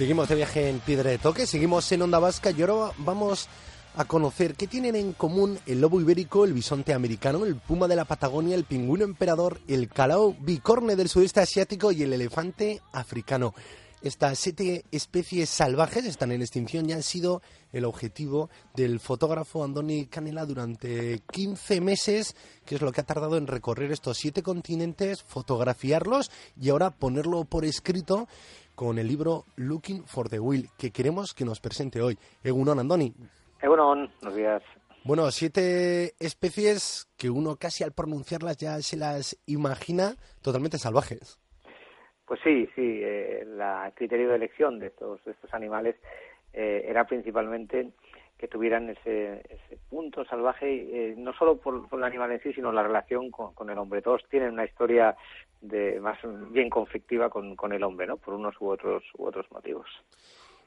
Seguimos de viaje en Piedra de Toque, seguimos en Onda Vasca y ahora vamos a conocer qué tienen en común el lobo ibérico, el bisonte americano, el puma de la Patagonia, el pingüino emperador, el calao bicorne del sudeste asiático y el elefante africano. Estas siete especies salvajes están en extinción y han sido el objetivo del fotógrafo Andoni Canela durante 15 meses, que es lo que ha tardado en recorrer estos siete continentes, fotografiarlos y ahora ponerlo por escrito con el libro Looking for the Wheel, que queremos que nos presente hoy. Egunon, Andoni. Egunon, buenos días. Bueno, siete especies que uno casi al pronunciarlas ya se las imagina totalmente salvajes. Pues sí, sí, eh, la- el criterio de elección de estos, de estos animales eh, era principalmente que tuvieran ese, ese punto salvaje, eh, no solo por, por el animal en sí, sino la relación con, con el hombre. Todos tienen una historia de más bien conflictiva con, con el hombre, ¿no? Por unos u otros u otros motivos.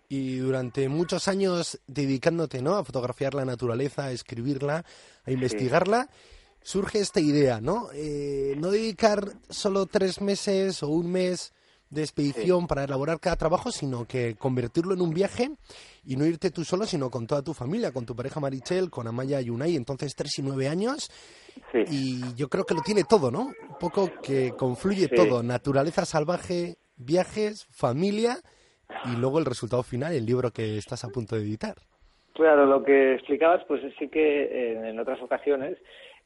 Y durante muchos años dedicándote ¿no? a fotografiar la naturaleza, a escribirla, a investigarla, surge esta idea, ¿no? Eh, no dedicar solo tres meses o un mes de expedición para elaborar cada trabajo, sino que convertirlo en un viaje y no irte tú solo, sino con toda tu familia, con tu pareja Marichel, con Amaya y Unai, entonces tres y nueve años. Sí. Y yo creo que lo tiene todo, ¿no? Un poco que confluye Sí. todo, naturaleza salvaje, viajes, familia y luego el resultado final, el libro que estás a punto de editar. Claro, lo que explicabas, pues sí que eh, en otras ocasiones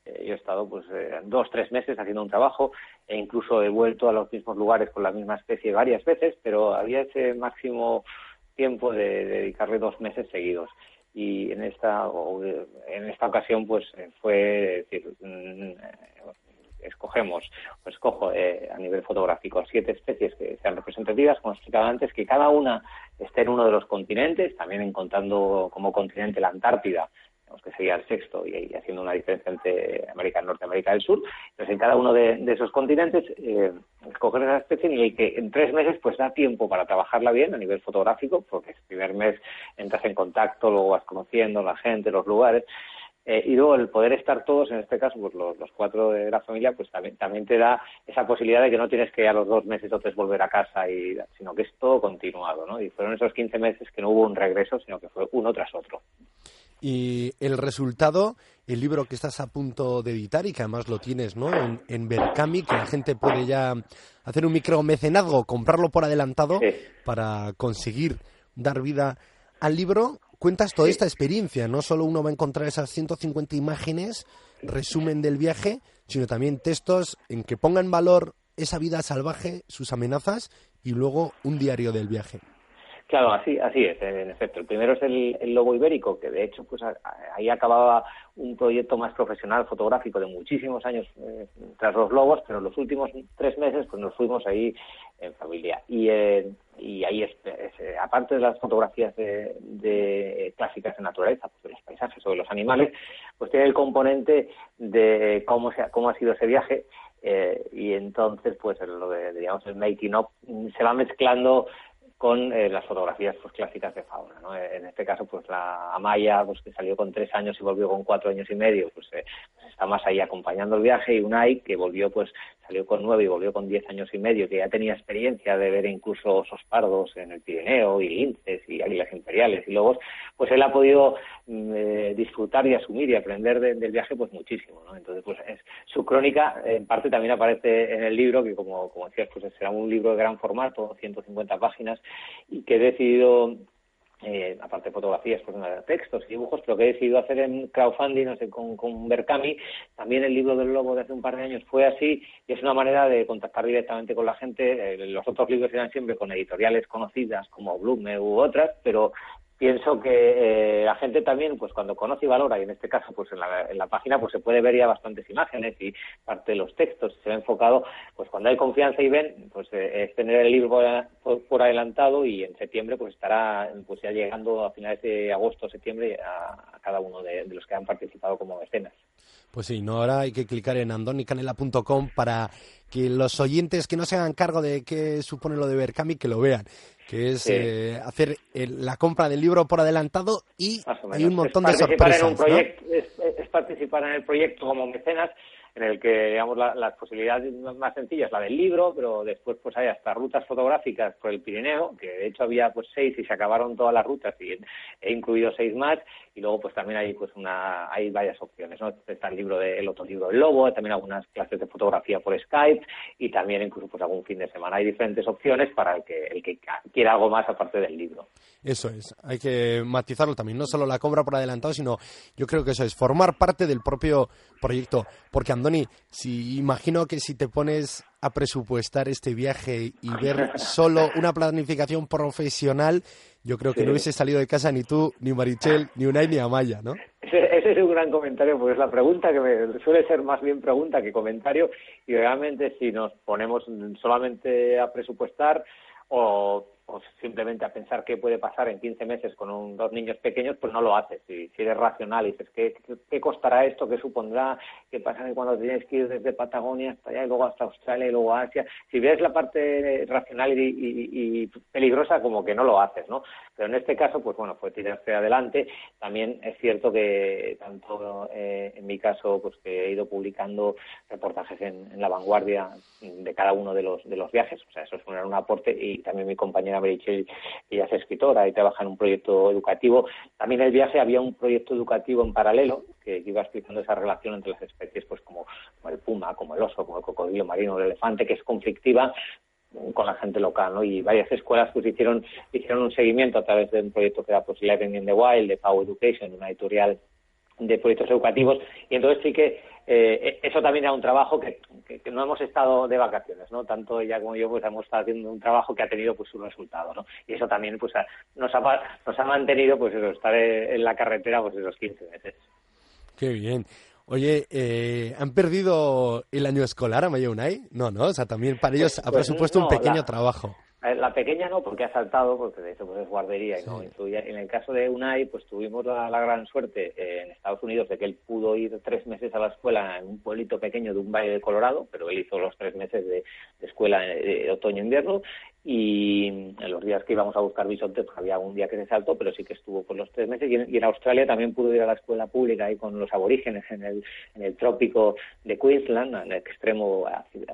eh, yo he estado pues eh, dos, tres meses haciendo un trabajo e incluso he vuelto a los mismos lugares con la misma especie varias veces, pero había ese máximo tiempo de, de dedicarle dos meses seguidos. Y en esta, en esta ocasión, pues fue decir, mm, escogemos, o escojo eh, a nivel fotográfico siete especies que sean representativas, como explicaba antes, que cada una esté en uno de los continentes, también encontrando como continente la Antártida, que sería el sexto, y, haciendo una diferencia entre América del Norte y América del Sur. Entonces, en cada uno de, de esos continentes, eh, escoger esa especie y que en tres meses pues da tiempo para trabajarla bien a nivel fotográfico, porque el primer mes entras en contacto, luego vas conociendo la gente, los lugares, eh, y luego el poder estar todos, en este caso, pues los, los cuatro de la familia, pues también, también te da esa posibilidad de que no tienes que a los dos meses o tres volver a casa, y, sino que es todo continuado, ¿no? Y fueron esos 15 meses que no hubo un regreso, sino que fue uno tras otro. Y el resultado, el libro que estás a punto de editar y que además lo tienes ¿no? en, en Berkami, que la gente puede ya hacer un micromecenazgo, comprarlo por adelantado Sí. para conseguir dar vida al libro. Cuentas toda Sí. esta experiencia, no solo uno va a encontrar esas 150 imágenes, resumen del viaje, sino también textos en que ponga en valor esa vida salvaje, sus amenazas y luego un diario del viaje. Claro, así, así es, en efecto. El primero es el, el lobo ibérico, que de hecho, pues a- ahí acababa un proyecto más profesional fotográfico de muchísimos años eh, tras los lobos, pero en los últimos tres meses, pues nos fuimos ahí en familia. Y, eh, y ahí, es, eh, aparte de las fotografías de, de clásicas de naturaleza, pues de los paisajes o de los animales, pues tiene el componente de cómo, se cómo ha sido ese viaje. eh, y entonces, pues lo de, digamos, el making up mm, se va mezclando con eh, las fotografías pues clásicas de fauna ¿no? en este caso pues la Amaya pues que salió con tres años y volvió con cuatro años y medio pues, eh, está más ahí acompañando el viaje y Unai que volvió pues salió con nueve y volvió con diez años y medio que ya tenía experiencia de ver incluso osos pardos en el Pirineo y linces y águilas imperiales y lobos pues él ha podido mm, eh, disfrutar y asumir y aprender de- del viaje pues muchísimo ¿no? entonces pues es su crónica en parte también aparece en el libro que como como decías pues será un libro de gran formato 150 páginas y que he decidido eh, aparte de fotografías, pues textos y dibujos, pero que he decidido hacer en crowdfunding, no sé, con, con Berkami. También el libro del lobo de hace un par de años fue así y es una manera de contactar directamente con la gente. Eh, los otros libros eran siempre con editoriales conocidas como Blume u otras, pero pienso que eh, la gente también, pues cuando conoce y valora, y en este caso, pues en la, en la página, pues se puede ver ya bastantes imágenes y parte de los textos, se ve enfocado, pues cuando hay confianza y ven, pues eh, es tener el libro por, adelantado y en septiembre pues estará pues ya llegando a finales de agosto, septiembre a, cada uno de, de los que han participado como mecenas. Pues sí, no, ahora hay que clicar en andonicanela.com para que los oyentes que no se hagan cargo de qué supone lo de Berkami, que lo vean, que es Sí. eh, hacer el- la compra del libro por adelantado y hay un montón de sorpresas. en un ¿no? proyecto, es, es participar en el proyecto como mecenas en el que digamos la- las posibilidades más sencillas la del libro pero después pues hay hasta rutas fotográficas por el Pirineo que de hecho había pues seis y se acabaron todas las rutas y he incluido seis más y luego pues también hay pues una hay varias opciones no está el libro de, el otro libro del lobo también algunas clases de fotografía por Skype y también incluso pues algún fin de semana. Hay diferentes opciones para el que el que quiera algo más aparte del libro. Eso es, hay que matizarlo también, no solo la compra por adelantado, sino yo creo que eso es formar parte del propio proyecto. Porque Andoni, si imagino que si te pones a presupuestar este viaje y ver solo una planificación profesional, yo creo que Sí. no hubiese salido de casa ni tú, ni Marichel, ni Unai, ni Amaya, ¿no? Ese, ese es un gran comentario, porque es la pregunta que me, suele ser más bien pregunta que comentario, y realmente si nos ponemos solamente a presupuestar o, o simplemente a pensar qué puede pasar en 15 meses con un- dos niños pequeños, pues no lo haces. Si, si eres racional y dices, ¿qué, qué, costará esto? ¿Qué supondrá? ¿Qué pasa cuando tienes que ir desde Patagonia hasta allá y luego hasta Australia y luego Asia? Si ves la parte racional y peligrosa, como que no lo haces, ¿no? Pero en este caso, pues bueno, fue tirarse adelante. También es cierto que tanto eh, en mi caso, pues que he ido publicando reportajes en, en La Vanguardia de cada uno de los, de los viajes, o sea, eso es un, un aporte, y también mi compañera Merichel, ella es escritora y trabaja en un proyecto educativo. También el viaje había un proyecto educativo en paralelo que iba explicando esa relación entre las especies, pues como, como el puma, como el oso, como el cocodrilo marino, el elefante, que es conflictiva con la gente local, ¿no? Y varias escuelas pues hicieron hicieron un seguimiento a través de un proyecto que era pues Living in the Wild de Pau Education, una editorial de proyectos educativos y entonces sí que eh, eso también era un trabajo que, no hemos estado de vacaciones no tanto ella como yo pues hemos estado haciendo un trabajo que ha tenido pues su resultado no y eso también pues nos ha nos ha mantenido pues eso, estar eh, en la carretera pues esos 15 meses Qué bien. Oye, eh, ¿han perdido el año escolar a Maya Unai? No, no, o sea, también para ellos ha pues presupuesto un pequeño la- trabajo. Eh, La pequeña no, porque ha saltado, porque de hecho pues es guardería y no influye. En el caso de Unai, pues tuvimos la, la gran suerte eh, en Estados Unidos de que él pudo ir tres meses a la escuela en un pueblito pequeño de un valle de Colorado, pero él hizo los tres meses de, de escuela de, de otoño-invierno y en los días que íbamos a buscar bisontes pues había un día que se saltó, pero sí que estuvo por los tres meses. Y en, y en Australia también pudo ir a la escuela pública ahí con los aborígenes en el, en el trópico de Queensland, en el extremo,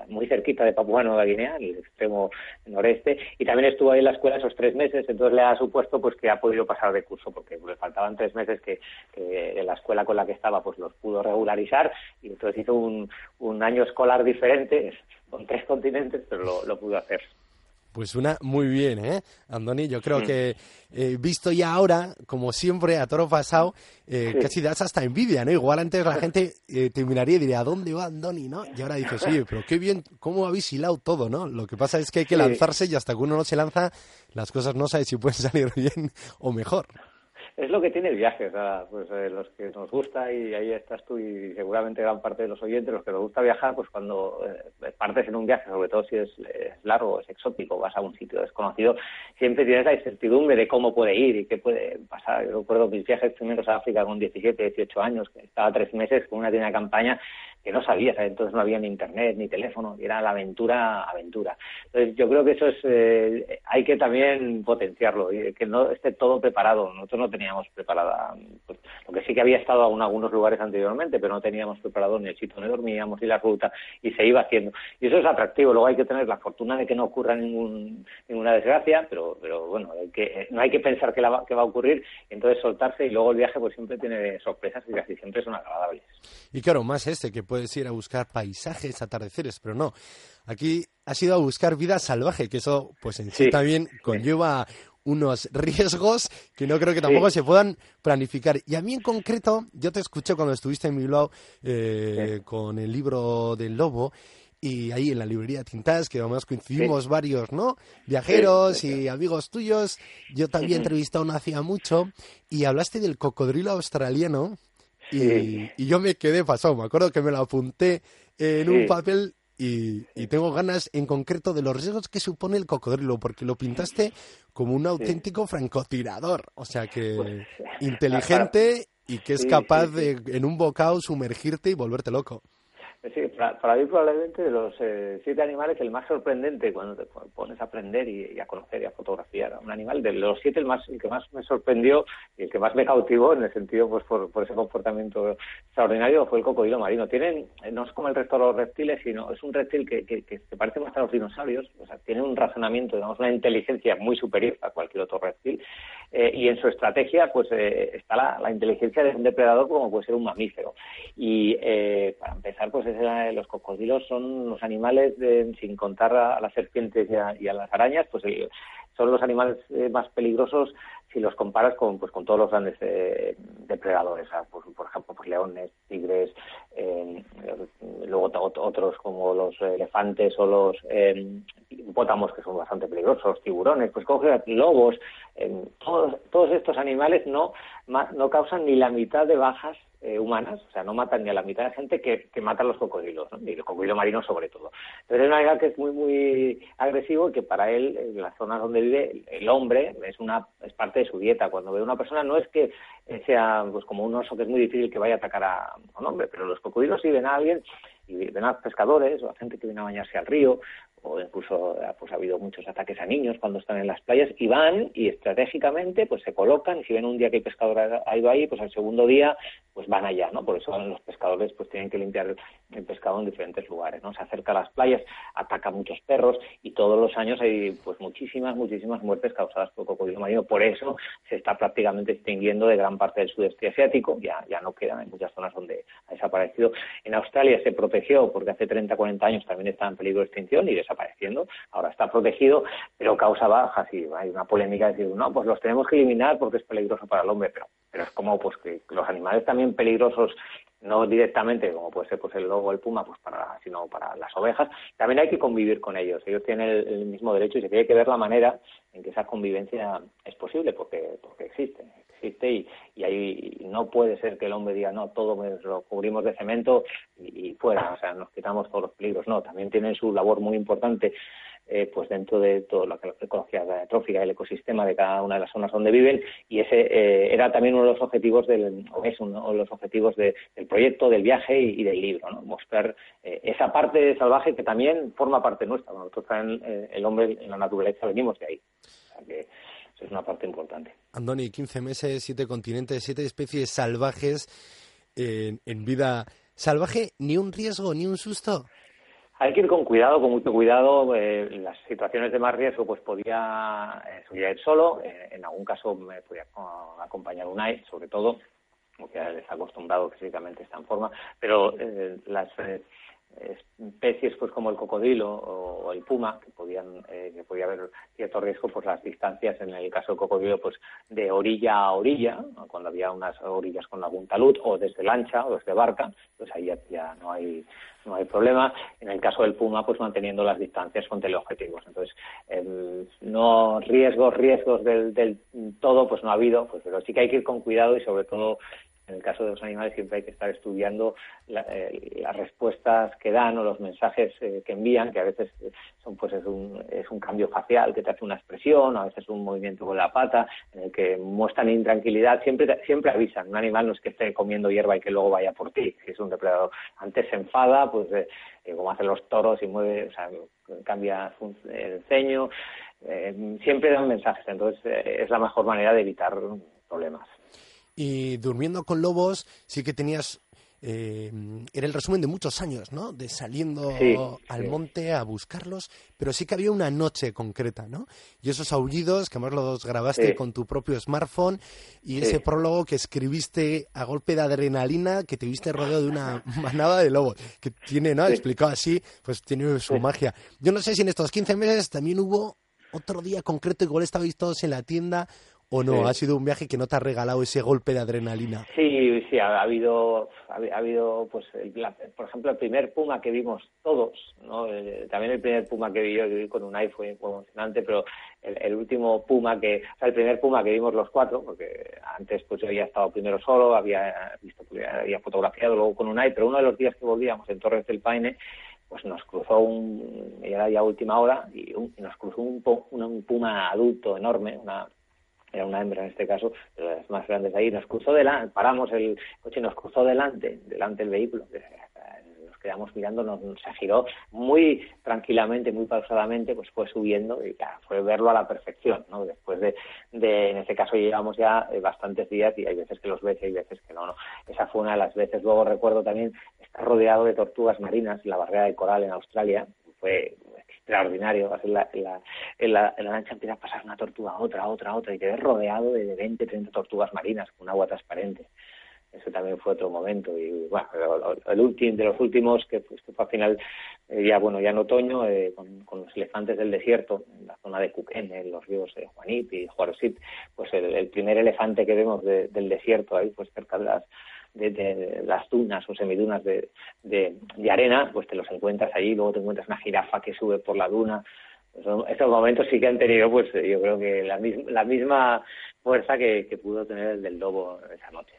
muy cerquita de Papua Nueva Guinea, en el extremo noreste, y también estuvo ahí en la escuela esos tres meses, entonces le ha supuesto pues que ha podido pasar de curso, porque le faltaban tres meses que, que la escuela con la que estaba pues los pudo regularizar, y entonces hizo un, un año escolar diferente, con tres continentes, pero lo, lo pudo hacer. Pues una muy bien, ¿eh? Andoni, yo creo que eh, visto ya ahora, como siempre, a toro pasado, eh, Sí. casi das hasta envidia, ¿no? Igual antes la gente eh, te miraría y diría, ¿a dónde va Andoni, no? Y ahora dices, oye, pero qué bien, cómo habéis hilado todo, ¿no? Lo que pasa es que hay que Sí. lanzarse y hasta que uno no se lanza, las cosas no sabes si pueden salir bien o mejor. Es lo que tiene el viaje, o sea, pues eh, los que nos gusta y ahí estás tú y seguramente gran parte de los oyentes, los que nos gusta viajar, pues cuando eh, partes en un viaje, sobre todo si es, largo, es exótico, vas a un sitio desconocido, siempre tienes la incertidumbre de cómo puede ir y qué puede pasar. Yo recuerdo mis viajes primeros a África con 17, 18 años, estaba tres meses con una tienda de campaña que no sabía, ¿sabes? entonces no había ni internet ni teléfono, era la aventura, aventura. Entonces yo creo que eso es, eh, hay que también potenciarlo, que no esté todo preparado. Nosotros no teníamos preparada, pues, lo que sí que había estado en algunos lugares anteriormente, pero no teníamos preparado ni el sitio donde dormíamos y la ruta, y se iba haciendo. Y eso es atractivo, luego hay que tener la fortuna de que no ocurra ningún, ninguna desgracia, pero, pero bueno, hay que, no hay que pensar que, la va, que va a ocurrir, entonces soltarse, y luego el viaje pues siempre tiene sorpresas y casi siempre son agradables. Y claro, más este, que puedes ir a buscar paisajes, atardeceres, pero no. Aquí has ido a buscar vida salvaje, que eso, pues en sí, Sí. también conlleva unos riesgos que no creo que tampoco se puedan planificar. Y a mí en concreto, yo te escuché cuando estuviste en Bilbao eh, con el libro del lobo, y ahí en la librería Tintas, que además coincidimos varios, ¿no? Viajeros y amigos tuyos. Yo te había entrevistado no hacía mucho y hablaste del cocodrilo australiano y, y yo me quedé pasado. Me acuerdo que me lo apunté en un papel y, y tengo ganas en concreto de los riesgos que supone el cocodrilo, porque lo pintaste como un auténtico francotirador. O sea que Pues, inteligente y que es capaz de en un bocado sumergirte y volverte loco. Sí, para, para mí probablemente de los eh, siete animales el más sorprendente cuando te pones a aprender y, a conocer y a fotografiar a un animal. De los siete el más el que más me sorprendió y el que más me cautivó en el sentido pues por, ese comportamiento extraordinario fue el cocodrilo marino. Tienen no es como el resto de los reptiles, sino es un reptil que, que, que se parece más a los dinosaurios. O sea, tiene un razonamiento, digamos, una inteligencia muy superior a cualquier otro reptil. Eh, y en su estrategia pues eh, está la, la, inteligencia de un depredador como puede ser un mamífero. Y eh, para empezar pues es, los cocodrilos son los animales, de, sin contar a, las serpientes y a, las arañas, pues son los animales eh, más peligrosos si los comparas con pues con todos los grandes eh, depredadores. Pues, por ejemplo, pues leones, tigres, eh, luego otros como los elefantes o los eh, hipopótamos que son bastante peligrosos, tiburones, pues coge lobos, todos todos estos animales no no causan ni la mitad de bajas eh, humanas, o sea, no matan ni a la mitad de gente que, que matan los cocodrilos, ¿no? y el cocodrilo marino sobre todo. Entonces es un animal que es muy, muy agresivo y que para él, en las zonas donde vive, el hombre es una es parte de su dieta. Cuando ve a una persona no es que sea pues como un oso que es muy difícil que vaya a atacar a, a un hombre, pero los cocodrilos si ven a alguien y ven a pescadores o a gente que viene a bañarse al río o incluso pues ha habido muchos ataques a niños cuando están en las playas y van y estratégicamente pues se colocan y si ven un día que el pescador ha ido ahí pues al segundo día pues van allá no por eso los pescadores pues tienen que limpiar el pescado en diferentes lugares no se acerca a las playas ataca a muchos perros y todos los años hay pues muchísimas muchísimas muertes causadas por cocodrilo marino. Por eso se está prácticamente extinguiendo de gran parte del sudeste asiático. Ya ya no quedan en muchas zonas donde ha desaparecido. En Australia se protegió porque hace 30 40 años también estaba en peligro de extinción y desapareciendo. Ahora está protegido, pero causa bajas y hay una polémica de decir, no, pues los tenemos que eliminar porque es peligroso para el hombre, pero, pero es como pues que los animales también peligrosos no directamente como puede ser pues el lobo el puma pues para sino para las ovejas. También hay que convivir con ellos. Ellos tienen el, el, mismo derecho y se tiene que ver la manera en que esa convivencia es posible porque porque existe existe y, y ahí no puede ser que el hombre diga no todo lo cubrimos de cemento y, y fuera o sea nos quitamos todos los peligros. No también tienen su labor muy importante eh, pues dentro de todo lo que la ecología trófica el ecosistema de cada una de las zonas donde viven y ese eh, era también uno de los objetivos del o es uno de los objetivos de, del proyecto del viaje y, del libro ¿no? mostrar eh, esa parte salvaje que también forma parte nuestra. Nosotros también eh, el hombre en la naturaleza venimos de ahí. O que es una parte importante. Andoni 15 meses siete continentes siete especies salvajes en, en vida. Salvaje ni un riesgo ni un susto hay que ir con cuidado, con mucho cuidado. Eh, en las situaciones de más riesgo, pues podía, eh, ir solo. Eh, en algún caso me podía acompañar un AI, sobre todo, porque está acostumbrado físicamente está en forma. Pero las especies, pues como el cocodrilo o, el puma, que podían, que podía haber cierto riesgo, pues las distancias, en el caso del cocodrilo, pues de orilla a orilla, cuando había unas orillas con algún talud, o desde lancha o desde barca, pues ahí ya, ya no hay no hay problema. En el caso del Puma, pues manteniendo las distancias con teleobjetivos. Entonces, eh, no riesgos, riesgos del, del, todo, pues no ha habido, pues pero sí que hay que ir con cuidado y sobre todo en el caso de los animales siempre hay que estar estudiando eh, las respuestas que dan o los mensajes eh, que envían, que a veces son pues es un, es un cambio facial que te hace una expresión, a veces un movimiento con la pata, en el que muestran intranquilidad, siempre siempre avisan. Un animal no es que esté comiendo hierba y que luego vaya por ti, si es un depredador. Antes se enfada, pues eh, como hacen los toros y mueve, o sea, cambia el ceño, eh, siempre dan mensajes, entonces es la mejor manera de evitar problemas y durmiendo con lobos sí que tenías eh, era el resumen de muchos años, ¿no? De saliendo sí, al sí. monte a buscarlos, pero sí que había una noche concreta, ¿no? Y esos aullidos que además los grabaste sí. con tu propio smartphone y ese prólogo que escribiste a golpe de adrenalina que te viste rodeado de una manada de lobos, que tiene, ¿no? Explicado así, pues tiene su magia. Yo no sé si en estos 15 meses también hubo otro día concreto, igual estabais todos en la tienda ¿O no? Sí. ¿Ha sido un viaje que no te ha regalado ese golpe de adrenalina? Sí, sí, ha, ha habido, ha, ha habido, pues, el- la- por ejemplo, el primer Puma que vimos todos, ¿no? Eh, también el primer Puma que vi yo, que vi con un iPhone fue emocionante, pero el, el último Puma que, o sea, el primer Puma que vimos los cuatro, porque antes pues yo había estado primero solo, había visto, había fotografiado luego con un iPhone, pero uno de los días que volvíamos en Torres del Paine, pues nos cruzó un, era ya última hora, y, un- y nos cruzó un, un Puma adulto enorme, una era una hembra en este caso, de las más grandes de ahí, nos cruzó delante, paramos el coche, nos cruzó delante, delante del vehículo, eh, nos quedamos mirando, nos, se giró muy tranquilamente, muy pausadamente, pues fue subiendo y fue verlo a la perfección, ¿no? Después de, de en este caso llevamos ya eh, bastantes días y hay veces que los ves y hay veces que no, no. Esa fue una de las veces. Luego recuerdo también estar rodeado de tortugas marinas en la barrera de coral en Australia, fue extraordinario. Vas en la, en la, en la, en la lancha empieza a pasar una tortuga, otra, otra, otra, y te ves rodeado de 20, 30 tortugas marinas con agua transparente. Eso también fue otro momento. Y bueno, el último, de los últimos, que, pues, que fue al final, eh, ya bueno, ya en otoño, eh, con, los elefantes del desierto, en la zona de Cuquén, en los ríos de Juanip y Juarosit, pues el, primer elefante que vemos de, del desierto ahí, pues cerca de las de, de, las dunas o semidunas de, de, arena, pues te los encuentras allí, luego te encuentras una jirafa que sube por la duna. Pues, estos momentos sí que han tenido, pues yo creo que la, misma, la misma fuerza que, que pudo tener el del lobo esa noche.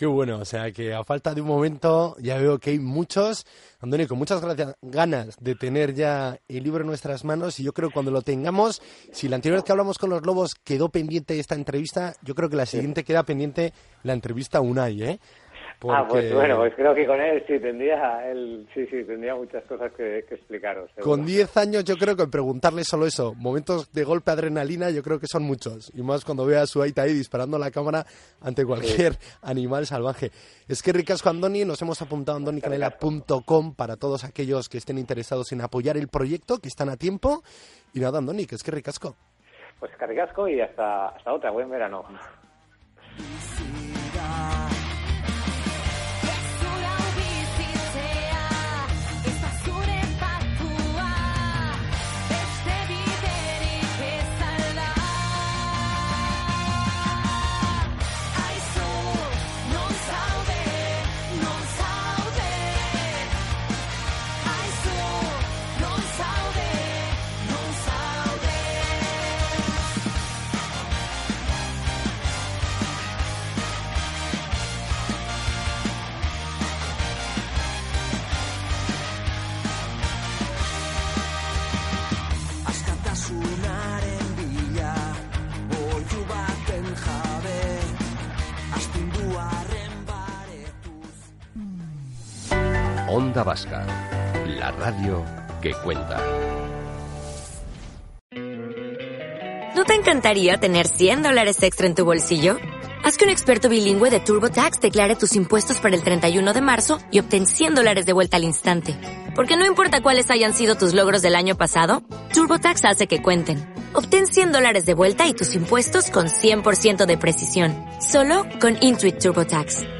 Qué bueno, o sea que a falta de un momento ya veo que hay muchos. Antonio, con muchas gracias, ganas de tener ya el libro en nuestras manos y yo creo que cuando lo tengamos, si la anterior vez que hablamos con los lobos quedó pendiente esta entrevista, yo creo que la siguiente queda pendiente la entrevista a Unai, ¿eh? Porque... Ah, pues bueno, pues creo que con él sí tendría, él sí, sí, tendría muchas cosas que, que explicaros. Seguro. Con 10 años yo creo que preguntarle solo eso, momentos de golpe adrenalina yo creo que son muchos, y más cuando vea a su Aita ahí disparando la cámara ante cualquier sí. animal salvaje. Es que ricasco Andoni, nos hemos apuntado a andonicanela.com para todos aquellos que estén interesados en apoyar el proyecto, que están a tiempo, y nada Andoni, que es que ricasco. Pues que ricasco y hasta, hasta otra, buen verano. La radio que cuenta. ¿No te encantaría tener 100 dólares extra en tu bolsillo? Haz que un experto bilingüe de TurboTax declare tus impuestos para el 31 de marzo y obtén 100 dólares de vuelta al instante. Porque no importa cuáles hayan sido tus logros del año pasado, TurboTax hace que cuenten. Obtén 100 dólares de vuelta y tus impuestos con 100% de precisión. Solo con Intuit TurboTax.